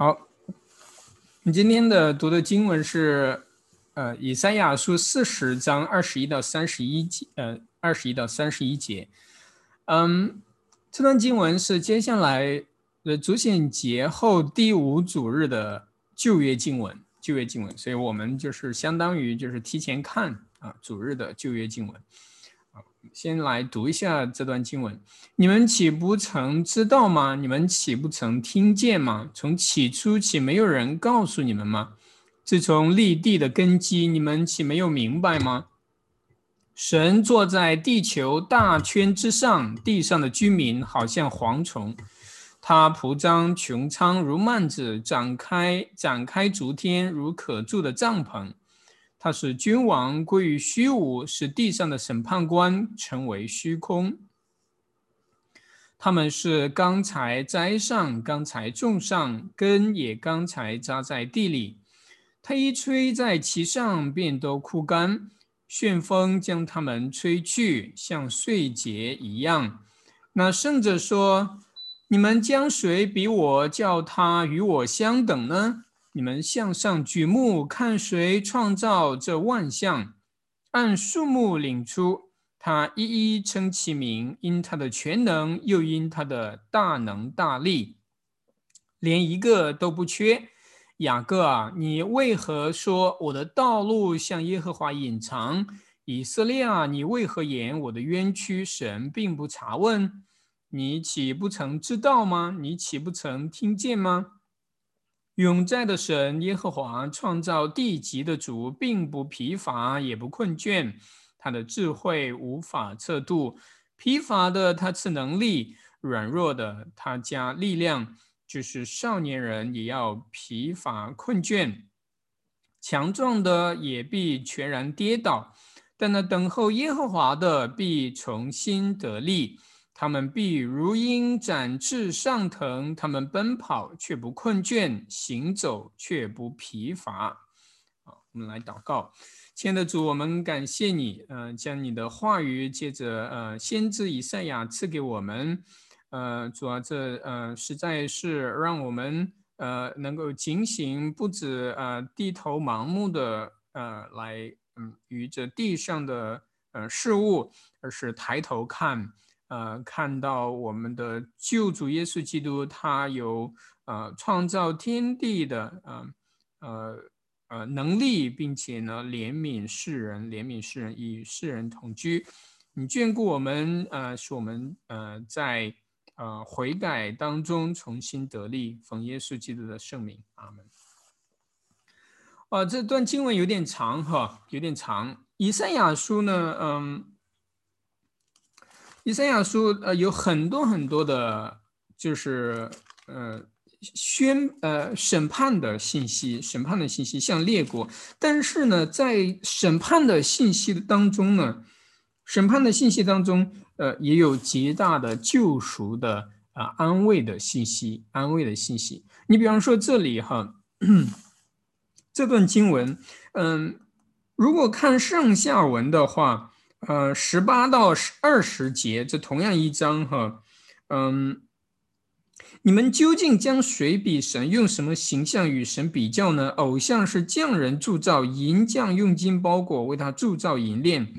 好，你今天的读的经文是，呃，以赛亚书四十章二十一到三十一节，呃，二十一到三十一节。嗯，这段经文是接下来的主显节后第五主日的旧约经文，旧约经文，所以我们就是相当于就是提前看啊主日的旧约经文。先来读一下这段经文：你们岂不曾知道吗？你们岂不曾听见吗？从起初岂没有人告诉你们吗？自从立地的根基，你们岂没有明白吗？神坐在地球大圈之上，地上的居民好像蝗虫，他铺张穹苍如幔子，展开展开逐天如可住的帐篷。他使君王归于虚无，使地上的审判官成为虚空。他们是刚才栽上，刚才种上，根也刚才扎在地里。他一吹在其上，便都枯干。旋风将他们吹去，像碎节一样。那圣者说：“你们将谁比我叫他与我相等呢？”你们向上举目，看谁创造这万象？按数目领出，他一一称其名，因他的全能，又因他的大能大力，连一个都不缺。雅各啊，你为何说我的道路向耶和华隐藏？以色列啊，你为何言我的冤屈？神并不查问，你岂不曾知道吗？你岂不曾听见吗？永在的神耶和华创造地极的主，并不疲乏，也不困倦。他的智慧无法测度。疲乏的他赐能力，软弱的他加力量。就是少年人也要疲乏困倦，强壮的也必全然跌倒。但那等候耶和华的必重新得力。他们必如鹰展翅上腾，他们奔跑却不困倦，行走却不疲乏。好，我们来祷告，亲爱的主，我们感谢你，呃，将你的话语借着呃先知以赛亚赐给我们，呃，主啊，这呃实在是让我们呃能够警醒，不止呃低头盲目的呃来嗯与这地上的呃事物，而是抬头看。呃，看到我们的救主耶稣基督，他有呃创造天地的呃呃呃能力，并且呢怜悯世人，怜悯世人，与世人同居。你眷顾我们，呃，使我们呃在呃悔改当中重新得力，奉耶稣基督的圣名，阿门。啊，这段经文有点长哈，有点长。以赛亚书呢，嗯。以赛亚书呃有很多很多的，就是呃宣呃审判的信息，审判的信息像列国，但是呢，在审判的信息当中呢，审判的信息当中，呃也有极大的救赎的啊安慰的信息，安慰的信息。你比方说这里哈，这段经文，嗯，如果看上下文的话。呃，十八到二十节，这同样一章哈，嗯，你们究竟将谁比神？用什么形象与神比较呢？偶像是匠人铸造，银匠用金包裹为他铸造银链。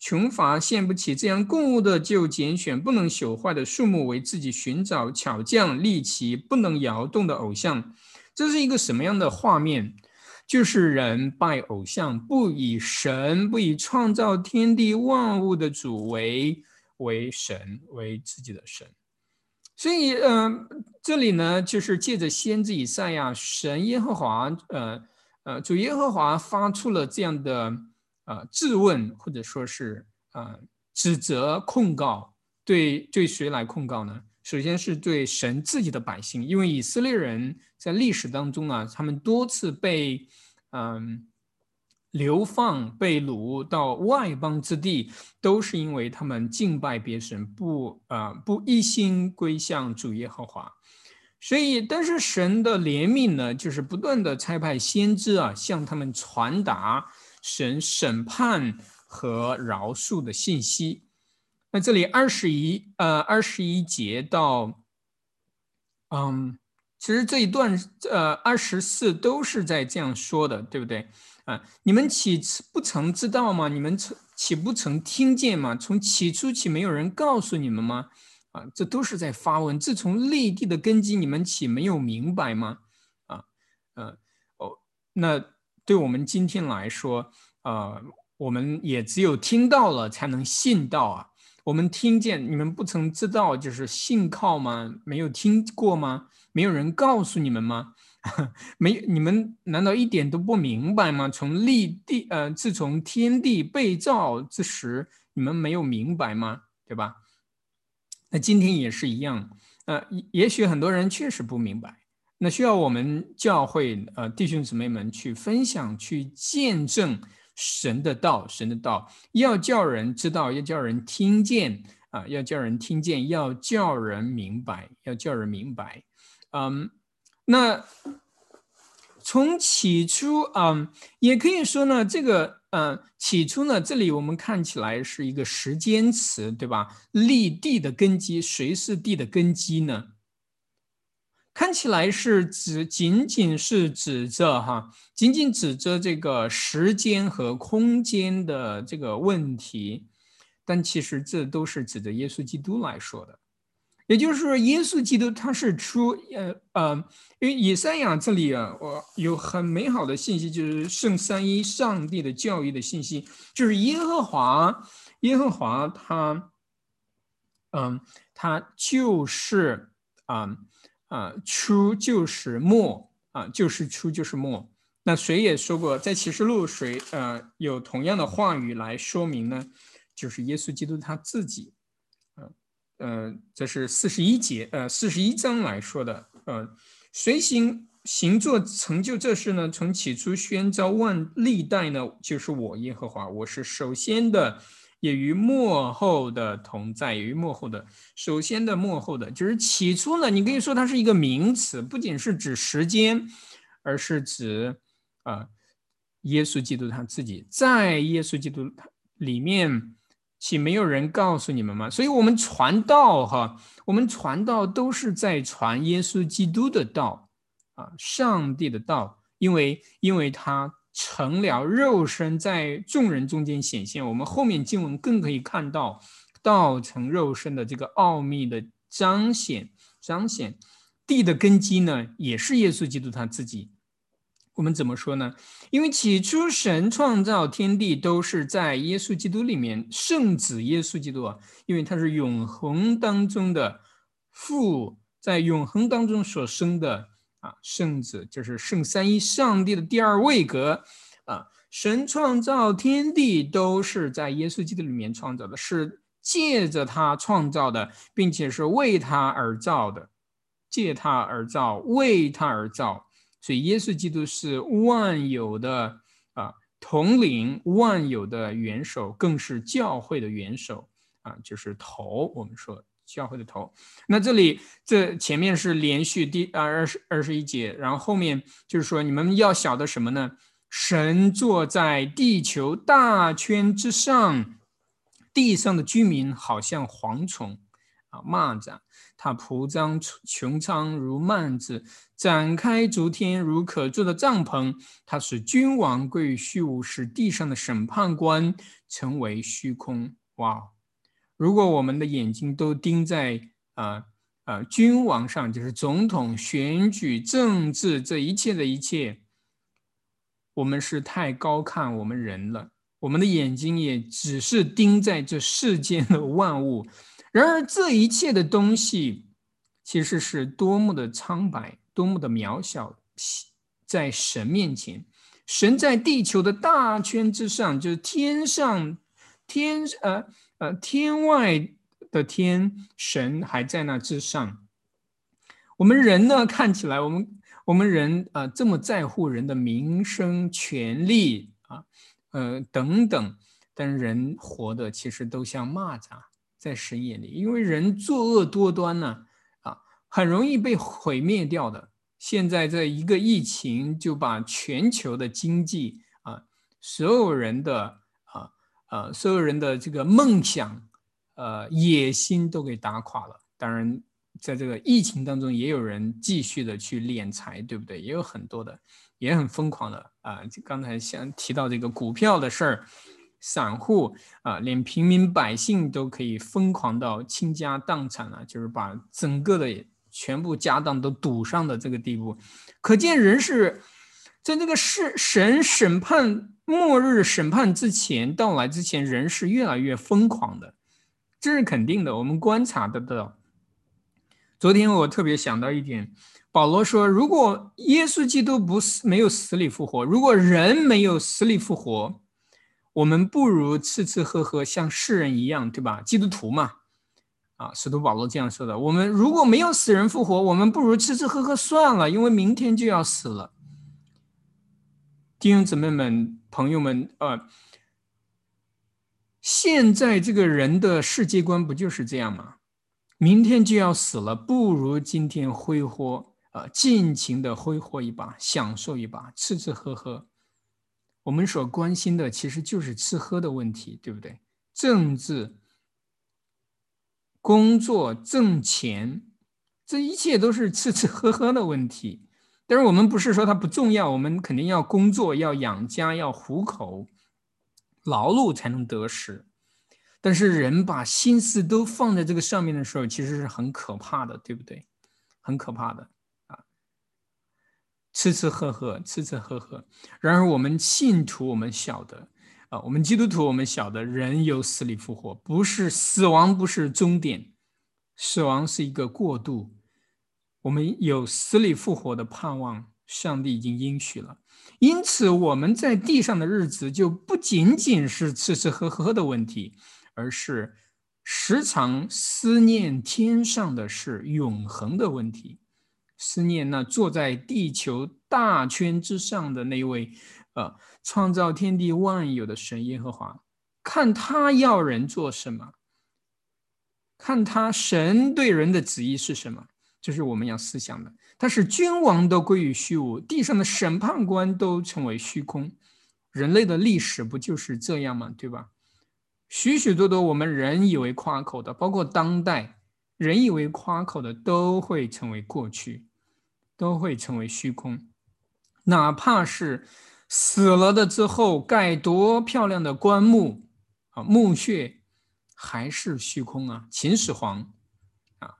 穷乏献不起这样供物的，就拣选不能朽坏的树木为自己寻找巧匠立其不能摇动的偶像。这是一个什么样的画面？就是人拜偶像，不以神，不以创造天地万物的主为为神，为自己的神。所以，呃，这里呢，就是借着先知以赛亚，神耶和华，呃呃，主耶和华发出了这样的呃质问，或者说是呃指责、控告，对对谁来控告呢？首先是对神自己的百姓，因为以色列人在历史当中啊，他们多次被嗯流放、被掳到外邦之地，都是因为他们敬拜别神，不啊不一心归向主耶和华。所以，但是神的怜悯呢，就是不断的差派先知啊，向他们传达神审判和饶恕的信息。那这里二十一呃二十一节到，嗯，其实这一段呃二十四都是在这样说的，对不对？啊，你们岂不曾知道吗？你们曾岂不曾听见吗？从起初起，没有人告诉你们吗？啊，这都是在发问。自从立地的根基，你们岂没有明白吗？啊，呃，哦，那对我们今天来说，呃，我们也只有听到了才能信到啊。我们听见，你们不曾知道，就是信靠吗？没有听过吗？没有人告诉你们吗？没，你们难道一点都不明白吗？从立地，呃，自从天地被造之时，你们没有明白吗？对吧？那今天也是一样，呃，也许很多人确实不明白，那需要我们教会，呃，弟兄姊妹们去分享、去见证神的道，神的道要叫人知道，要叫人听见，啊，要叫人听见，要叫人明白，要叫人明白。嗯，那从起初，嗯，也可以说呢，这个，嗯，起初呢，这里我们看起来是一个时间词，对吧？立地的根基，谁是地的根基呢？看起来是指仅仅是指着哈，仅仅指着这个时间和空间的这个问题，但其实这都是指着耶稣基督来说的。也就是说，耶稣基督他是出呃呃，因为以赛亚这里啊，我有很美好的信息，就是圣三一上帝的教育的信息，就是耶和华，耶和华他，嗯，他就是啊啊出就是末啊，就是出就是末。那谁也说过，在启示录谁呃有同样的话语来说明呢？就是耶稣基督他自己。呃，这是四十一节，呃，四十一章来说的。呃，随行行作成就这事呢，从起初宣召万历代呢，就是我耶和华，我是首先的，也与幕后的同在，也与幕后的首先的幕后的，就是起初呢，你可以说它是一个名词，不仅是指时间，而是指啊，耶稣基督他自己在耶稣基督里面。岂没有人告诉你们吗？所以，我们传道，哈，我们传道都是在传耶稣基督的道，啊，上帝的道，因为，因为他成了肉身，在众人中间显现。我们后面经文更可以看到，道成肉身的这个奥秘的彰显，彰显地的根基呢，也是耶稣基督他自己。我们怎么说呢？因为起初神创造天地都是在耶稣基督里面，圣子耶稣基督啊，因为他是永恒当中的父，在永恒当中所生的啊圣子，就是圣三一上帝的第二位格啊。神创造天地都是在耶稣基督里面创造的，是借着他创造的，并且是为他而造的，借他而造，为他而造。所以，耶稣基督是万有的啊统领，万有的元首，更是教会的元首啊，就是头。我们说教会的头。那这里这前面是连续第二十二十一节，然后后面就是说你们要晓得什么呢？神坐在地球大圈之上，地上的居民好像蝗虫啊，蚂蚱。它铺张穹苍如幔子，展开诸天如可做的帐篷。它使君王归于虚无，使地上的审判官成为虚空。哇！如果我们的眼睛都盯在啊啊君王上，就是总统选举、政治这一切的一切，我们是太高看我们人了。我们的眼睛也只是盯在这世间的万物。然而，这一切的东西，其实是多么的苍白，多么的渺小，在神面前，神在地球的大圈之上，就是天上天呃呃天外的天，神还在那之上。我们人呢，看起来我们我们人啊这么在乎人的名声、权利啊，呃等等，但人活的其实都像蚂蚱。在神眼里，因为人作恶多端呢，啊，很容易被毁灭掉的。现在这一个疫情就把全球的经济啊，所有人的啊啊，所有人的这个梦想、呃野心都给打垮了。当然，在这个疫情当中，也有人继续的去敛财，对不对？也有很多的，也很疯狂的啊。刚才像提到这个股票的事儿，散户啊，连平民百姓都可以疯狂到倾家荡产了，就是把整个的全部家当都赌上的这个地步。可见人是在这个是神审判末日审判之前到来之前，人是越来越疯狂的。这是肯定的，我们观察得到。昨天我特别想到一点，保罗说，如果耶稣基督不死，没有死里复活，如果人没有死里复活，我们不如吃吃喝喝，像世人一样，对吧？基督徒嘛，啊，使徒保罗这样说的。我们如果没有死人复活，我们不如吃吃喝喝算了，因为明天就要死了。弟兄姊妹们、朋友们，呃。现在这个人的世界观不就是这样吗？明天就要死了，不如今天挥霍啊，尽情的挥霍一把，享受一把，吃吃喝喝。我们所关心的其实就是吃喝的问题，对不对？政治、工作、挣钱，这一切都是吃吃喝喝的问题。但是我们不是说它不重要，我们肯定要工作，要养家，要糊口。劳碌才能得食，但是人把心思都放在这个上面的时候，其实是很可怕的，对不对？很可怕的！吃吃喝喝，吃吃喝喝。然而，我们信徒我们晓得啊，我们基督徒我们晓得，人有死里复活，不是死亡，不是终点，死亡是一个过渡。我们有死里复活的盼望，上帝已经应许了。因此，我们在地上的日子就不仅仅是吃吃喝喝的问题，而是时常思念天上的事、永恒的问题。思念那坐在地球大圈之上的那位，呃，创造天地万有的神耶和华，看他要人做什么，看他神对人的旨意是什么，这是我们要思想的。但是君王都归于虚无，地上的审判官都成为虚空，人类的历史不就是这样吗？对吧？许许多多我们人以为夸口的，包括当代人以为夸口的，都会成为过去，都会成为虚空。哪怕是死了的之后盖多漂亮的棺木啊，墓穴还是虚空啊，秦始皇啊，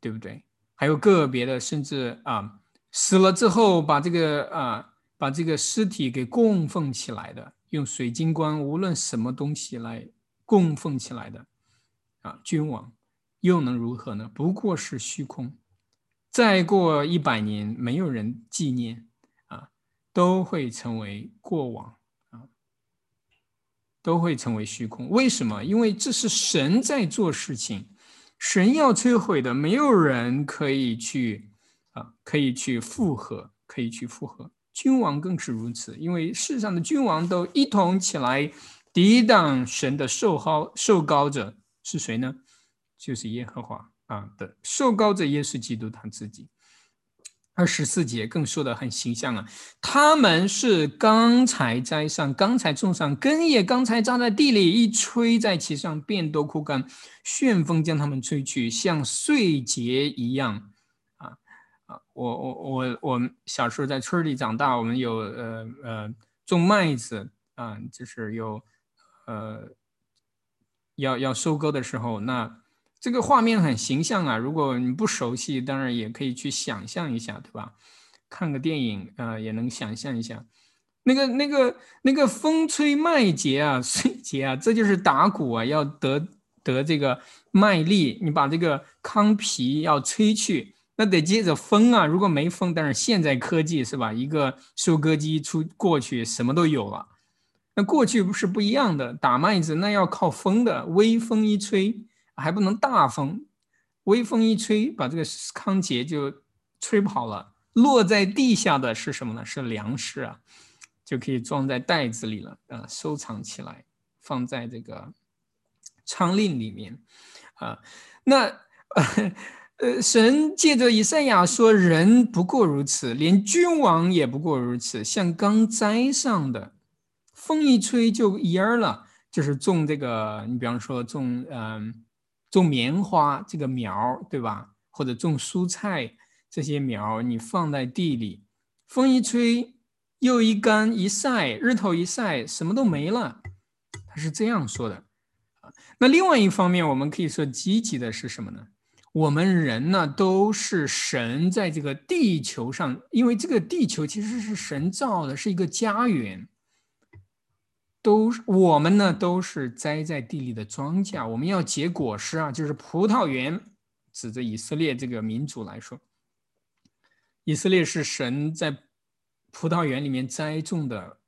对不对？还有个别的，甚至啊死了之后，把这个啊把这个尸体给供奉起来的，用水晶棺，无论什么东西来供奉起来的，啊君王又能如何呢？不过是虚空。再过一百年，没有人纪念啊，都会成为过往啊，都会成为虚空。为什么？因为这是神在做事情。神要摧毁的，没有人可以去啊，可以去复合，可以去复合。君王更是如此，因为世上的君王都一同起来抵挡神的受高受高者是谁呢？就是耶和华啊的受高者，耶稣基督他自己。二十四节更说的很形象啊，他们是刚才栽上，刚才种上根叶，刚才扎在地里，一吹在其上，便都枯干，旋风将他们吹去，像碎节一样。啊啊，我我我我们小时候在村里长大，我们有呃呃种麦子啊，就是有呃要要收割的时候，那。这个画面很形象啊！如果你不熟悉，当然也可以去想象一下，对吧？看个电影啊，也能想象一下。那个、那个、那个风吹麦秸啊，碎秸啊，这就是打鼓啊，要得得这个麦粒。你把这个糠皮要吹去，那得接着风啊。如果没风，但是现在科技是吧？一个收割机出过去，什么都有了。那过去不是不一样的，打麦子那要靠风的，微风一吹。还不能大风，微风一吹，把这个糠秸就吹跑了。落在地下的是什么呢？是粮食啊，就可以装在袋子里了啊，收藏起来，放在这个仓令里面啊。那呃，神借着以赛亚说，人不过如此，连君王也不过如此，像刚栽上的，风一吹就蔫了。就是种这个，你比方说种嗯。种棉花这个苗对吧？或者种蔬菜这些苗，你放在地里，风一吹，又一干一晒，日头一晒，什么都没了。他是这样说的。那另外一方面，我们可以说积极的是什么呢？我们人呢，都是神在这个地球上，因为这个地球其实是神造的，是一个家园。都我们呢，都是栽在地里的庄稼，我们要结果实啊，就是葡萄园。指着以色列这个民族来说，以色列是神在葡萄园里面栽种的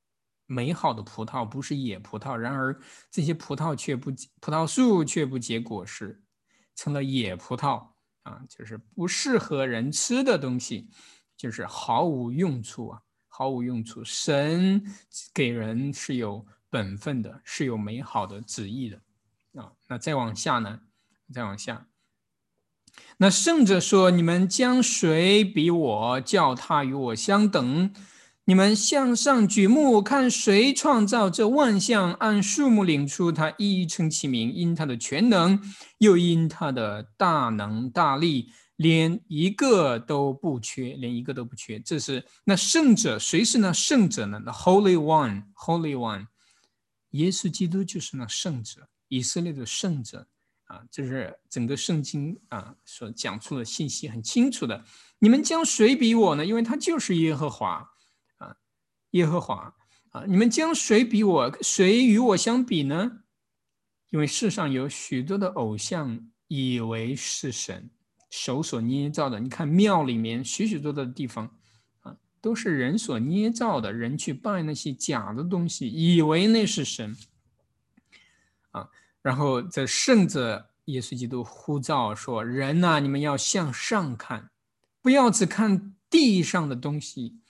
美好的葡萄，不是野葡萄。然而这些葡萄却不，葡萄树却不结果实。成了野葡萄啊，就是不适合人吃的东西，就是毫无用处啊，毫无用处。神给人是有本分的，是有美好的旨意的啊。那再往下呢？再往下，那圣者说：“你们将谁比我，叫他与我相等？”你们向上举目，看谁创造这万象？按数目领出，他一一称其名，因他的全能，又因他的大能大力，连一个都不缺，连一个都不缺。这是那圣者，谁是那圣者呢？那 Holy One，Holy One，耶稣基督就是那圣者，以色列的圣者啊！这是整个圣经啊所讲出的信息，很清楚的。你们将谁比我呢？因为他就是耶和华。啊耶和华啊，你们将谁比我，谁与我相比呢？因为世上有许多的偶像，以为是神手所捏造的。你看庙里面许许多多的地方，都是人所捏造的，人去拜那些假的东西，以为那是神啊。然后这圣者耶稣基督呼召说：“人呐，你们要向上看，不要只看地上的东西。”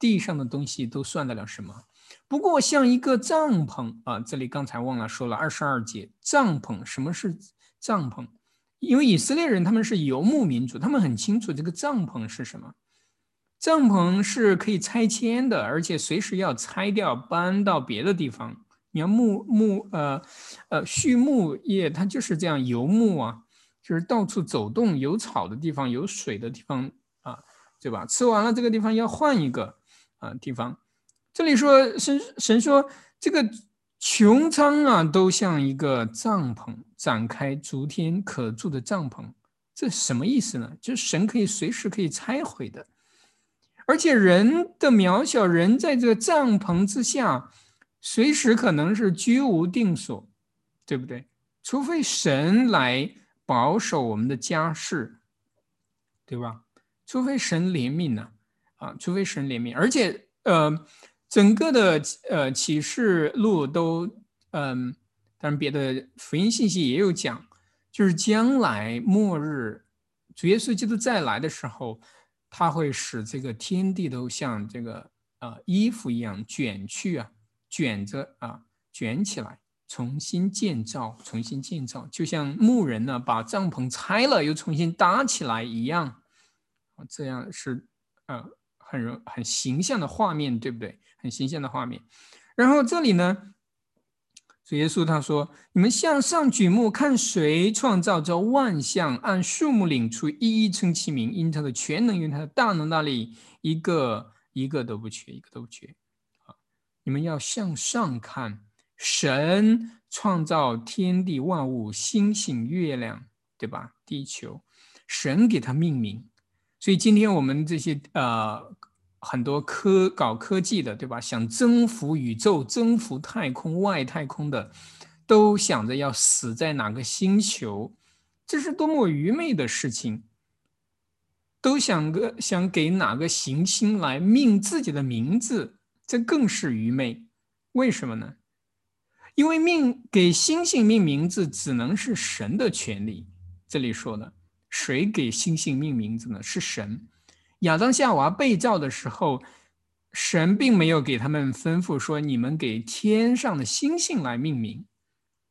地上的东西都算得了什么？不过像一个帐篷啊，这里刚才忘了说了二十二节帐篷。什么是帐篷？因为以色列人他们是游牧民族，他们很清楚这个帐篷是什么。帐篷是可以拆迁的，而且随时要拆掉，搬到别的地方。你要牧牧呃呃畜牧业，它就是这样游牧啊，就是到处走动，有草的地方，有水的地方啊，对吧？吃完了这个地方要换一个。啊，地方，这里说神神说这个穹苍啊，都像一个帐篷，展开逐天可住的帐篷，这什么意思呢？就是神可以随时可以拆毁的，而且人的渺小，人在这个帐篷之下，随时可能是居无定所，对不对？除非神来保守我们的家事，对吧？除非神怜悯呢。啊，除非神怜悯，而且呃，整个的呃启示录都嗯，当然别的福音信息也有讲，就是将来末日主耶稣基督再来的时候，它会使这个天地都像这个啊衣服一样卷去啊，卷着啊卷起来，重新建造，重新建造，就像牧人呢把帐篷拆了又重新搭起来一样，这样是呃。很容很形象的画面，对不对？很形象的画面。然后这里呢，主耶稣他说：“你们向上举目，看谁创造这万象，按数目领出，一一称其名，因他的全能，因他的大能大力，一个一个都不缺，一个都不缺。啊！你们要向上看，神创造天地万物，星星、月亮，对吧？地球，神给他命名。”所以今天我们这些呃很多科搞科技的，对吧？想征服宇宙、征服太空、外太空的，都想着要死在哪个星球，这是多么愚昧的事情！都想个想给哪个行星来命自己的名字，这更是愚昧。为什么呢？因为命给星星命名字，只能是神的权利。这里说的。谁给星星命名字呢？是神。亚当夏娃被造的时候，神并没有给他们吩咐说：“你们给天上的星星来命名。”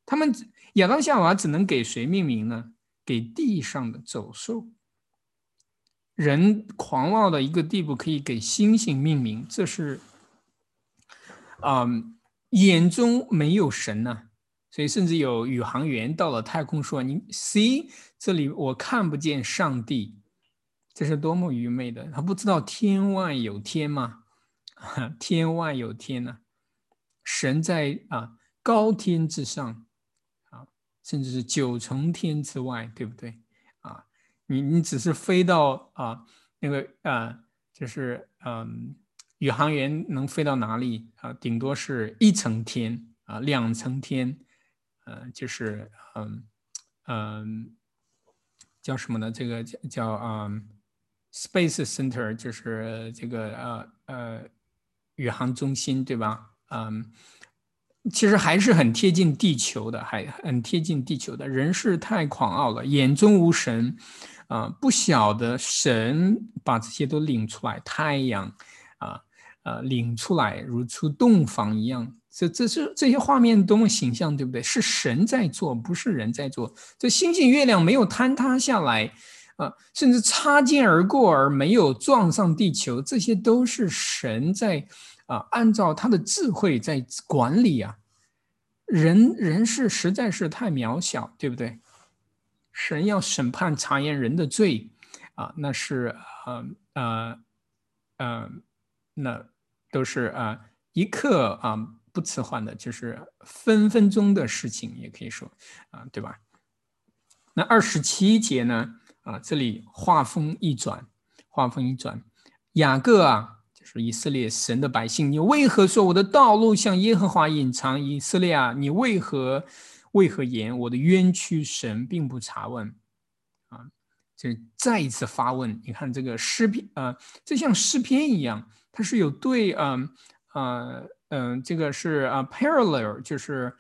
他们亚当夏娃只能给谁命名呢？给地上的走兽。人狂妄的一个地步，可以给星星命名，这是，嗯，眼中没有神呢。所以甚至有宇航员到了太空说：“你 see 这里我看不见上帝，这是多么愚昧的！他不知道天外有天吗？天外有天呢，神在啊高天之上啊，甚至是九重天之外，对不对啊？你你只是飞到啊那个啊，就是嗯，宇航员能飞到哪里啊？顶多是一层天啊，两层天。”呃，就是嗯嗯，叫什么呢？这个叫叫嗯，Space Center，就是这个呃呃宇航中心，对吧？嗯，其实还是很贴近地球的，还很贴近地球的。人是太狂傲了，眼中无神啊，不晓得神把这些都领出来，太阳啊呃领出来，如出洞房一样。这这是这些画面多么形象，对不对？是神在做，不是人在做。这星星、月亮没有坍塌下来，啊，甚至擦肩而过而没有撞上地球，这些都是神在啊，按照他的智慧在管理啊。人人是实在是太渺小，对不对？神要审判查验人的罪啊，那是呃呃呃，那都是啊一刻啊。不迟缓的，就是分分钟的事情，也可以说啊，对吧？那二十七节呢？啊，这里话锋一转，话锋一转，雅各啊，就是以色列神的百姓，你为何说我的道路向耶和华隐藏？以色列啊，你为何为何言我的冤屈神并不查问？啊，这再一次发问。你看这个诗篇啊，这像诗篇一样，它是有对啊啊。嗯，这个是啊，parallel 就是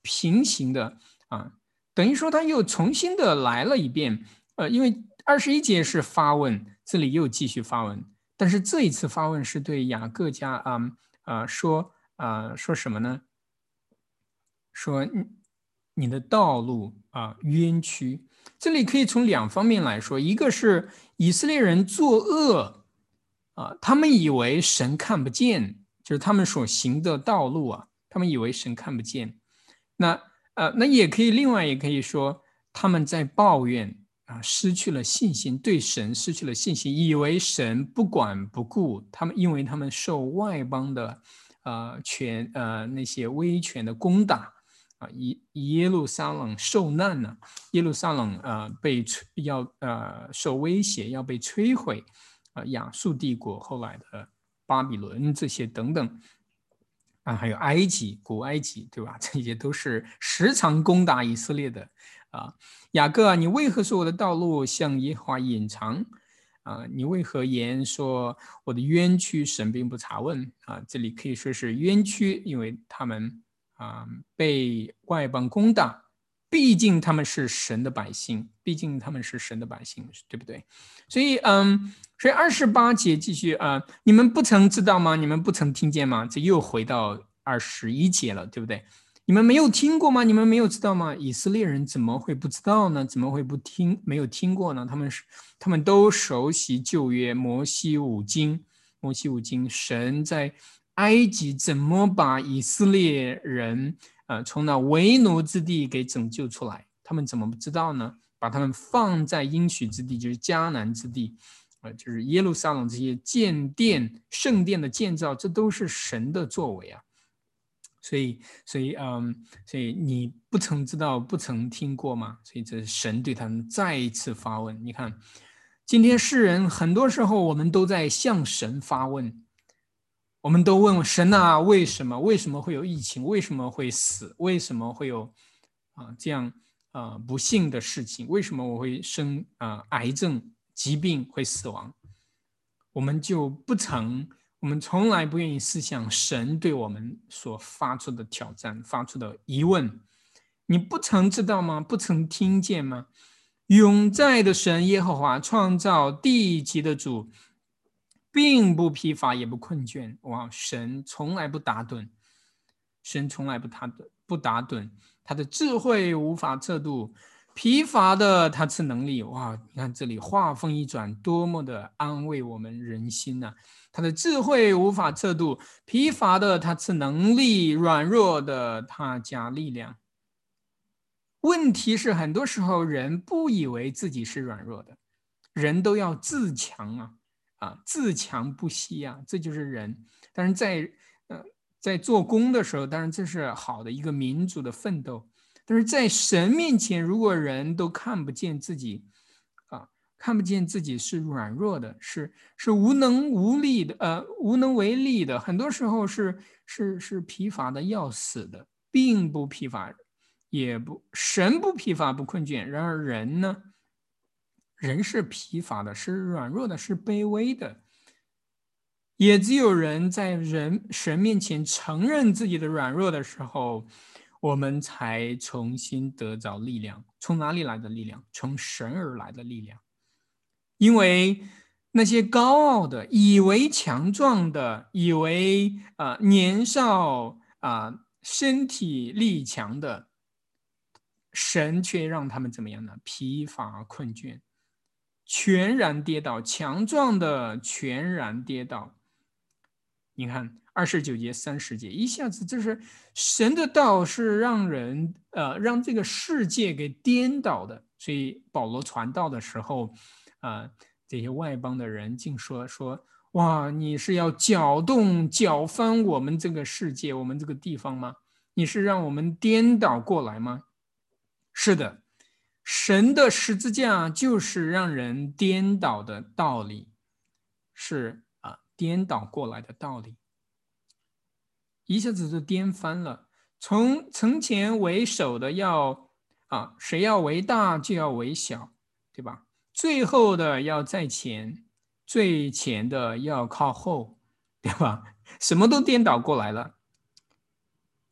平行的啊，等于说他又重新的来了一遍。呃，因为二十一节是发问，这里又继续发问，但是这一次发问是对雅各家啊啊说啊说什么呢？说你的道路啊冤屈，这里可以从两方面来说，一个是以色列人作恶啊，他们以为神看不见。就是他们所行的道路啊，他们以为神看不见，那呃，那也可以，另外也可以说他们在抱怨啊，失去了信心，对神失去了信心，以为神不管不顾他们，因为他们受外邦的呃权呃那些威权的攻打啊，耶耶路撒冷受难呢，耶路撒冷呃被摧要呃受威胁要被摧毁啊，亚述帝国后来的。巴比伦这些等等啊，还有埃及、古埃及，对吧？这些都是时常攻打以色列的啊。雅各，你为何说我的道路像耶和华隐藏啊？你为何言说我的冤屈神并不查问啊？这里可以说是冤屈，因为他们啊被外邦攻打。毕竟他们是神的百姓，毕竟他们是神的百姓，对不对？所以，嗯，所以二十八节继续啊，你们不曾知道吗？你们不曾听见吗？这又回到二十一节了，对不对？你们没有听过吗？你们没有知道吗？以色列人怎么会不知道呢？怎么会不听？没有听过呢？他们是，他们都熟悉旧约摩西五经，摩西五经，神在埃及怎么把以色列人。呃，从那为奴之地给拯救出来，他们怎么不知道呢？把他们放在应许之地，就是迦南之地，呃，就是耶路撒冷这些建殿、圣殿的建造，这都是神的作为啊。所以，所以，嗯，所以你不曾知道，不曾听过吗？所以这是神对他们再一次发问。你看，今天世人很多时候，我们都在向神发问。我们都问神啊，为什么？为什么会有疫情？为什么会死？为什么会有啊这样啊不幸的事情？为什么我会生啊癌症疾病会死亡？我们就不曾，我们从来不愿意思想神对我们所发出的挑战、发出的疑问。你不曾知道吗？不曾听见吗？永在的神耶和华创造地级的主。并不疲乏，也不困倦。哇，神从来不打盹，神从来不打盹，不打盹。他的智慧无法测度，疲乏的他赐能力。哇，你看这里话锋一转，多么的安慰我们人心呐！他的智慧无法测度，疲乏的他赐能力，软弱的他加力量。问题是很多时候人不以为自己是软弱的，人都要自强啊啊，自强不息啊，这就是人。但是在呃在做工的时候，当然这是好的一个民族的奋斗。但是在神面前，如果人都看不见自己啊。看不见自己是软弱的，是是无能无力的，呃，无能为力的。很多时候是是是疲乏的要死的，并不疲乏，也不神不疲乏不困倦。然而人呢，人是疲乏的，是软弱的，是卑微的。也只有人在人神面前承认自己的软弱的时候，我们才重新得着力量。从哪里来的力量？从神而来的力量。因为那些高傲的、以为强壮的、以为啊年少啊身体力强的神，却让他们怎么样呢？疲乏困倦，全然跌倒；强壮的全然跌倒。你看二十九节、三十节，一下子就是神的道是让人呃让这个世界给颠倒的。所以保罗传道的时候。啊，这些外邦的人竟说说哇，你是要搅动、搅翻我们这个世界、我们这个地方吗？你是让我们颠倒过来吗？是的，神的十字架就是让人颠倒的道理，是啊，颠倒过来的道理，一下子就颠翻了。从从前为首的要啊，谁要为大就要为小，对吧？最后的要在前，最前的要靠后，对吧？什么都颠倒过来了。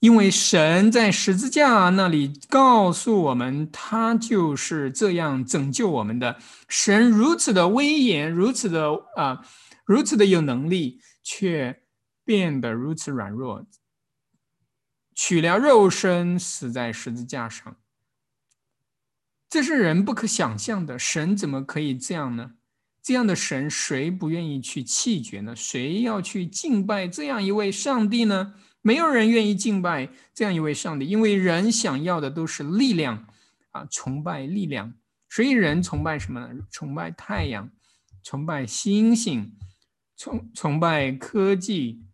因为神在十字架那里告诉我们，他就是这样拯救我们的。神如此的威严，如此的啊，如此的有能力，却变得如此软弱，取了肉身，死在十字架上。这是人不可想象的，神怎么可以这样呢？这样的神，谁不愿意去弃绝呢？谁要去敬拜这样一位上帝呢？没有人愿意敬拜这样一位上帝，因为人想要的都是力量啊，崇拜力量。所以人崇拜什么呢？崇拜太阳，崇拜星星，崇崇拜科技，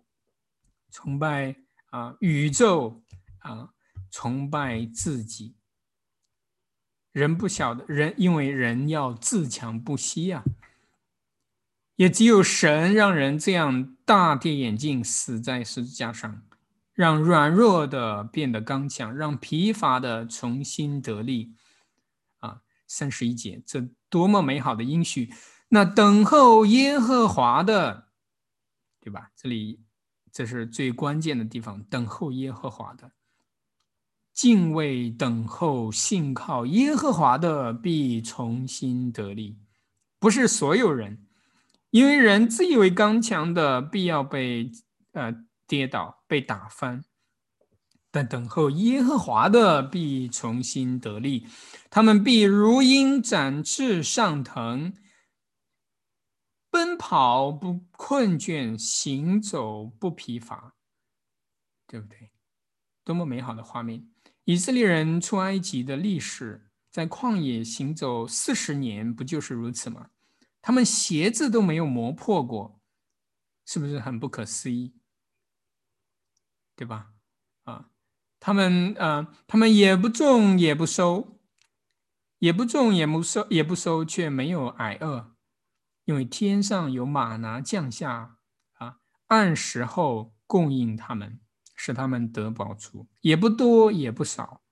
崇拜啊宇宙啊，崇拜自己。人不晓得人，因为人要自强不息呀。也只有神让人这样大跌眼镜，死在十字架上，让软弱的变得刚强，让疲乏的重新得力。啊，三十一节，这多么美好的应许！那等候耶和华的，对吧？这里这是最关键的地方，等候耶和华的。敬畏等候信靠耶和华的必重新得力，不是所有人，因为人自以为刚强的必要被呃跌倒被打翻，但等候耶和华的必重新得力，他们必如鹰展翅上腾，奔跑不困倦，行走不疲乏，对不对？多么美好的画面！以色列人出埃及的历史，在旷野行走四十年，不就是如此吗？他们鞋子都没有磨破过，是不是很不可思议？对吧？啊，他们啊，他们也不种也不收，也不种也不收也不收，却没有挨饿，因为天上有马拿降下啊，按时候供应他们。使他们得饱足，也不多也不少，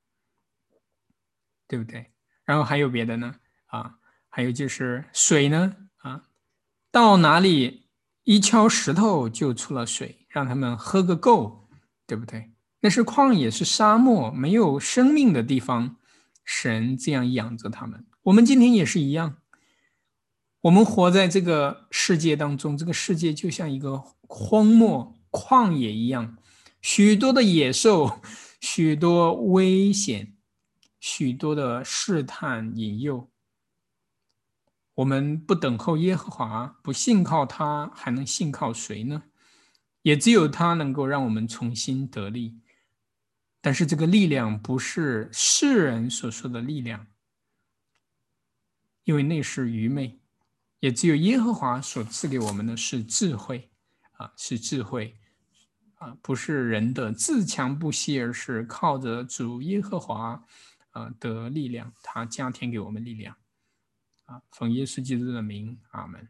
对不对？然后还有别的呢？啊，还有就是水呢？啊，到哪里一敲石头就出了水，让他们喝个够，对不对？那是旷野，是沙漠，没有生命的地方，神这样养着他们。我们今天也是一样，我们活在这个世界当中，这个世界就像一个荒漠旷野一样。许多的野兽，许多危险，许多的试探引诱。我们不等候耶和华，不信靠他，还能信靠谁呢？也只有他能够让我们重新得力。但是这个力量不是世人所说的力量，因为那是愚昧，也只有耶和华所赐给我们的是智慧啊，是智慧啊，不是人的自强不息，而是靠着主耶和华啊的力量，他加添给我们力量啊，奉耶稣基督的名，阿门。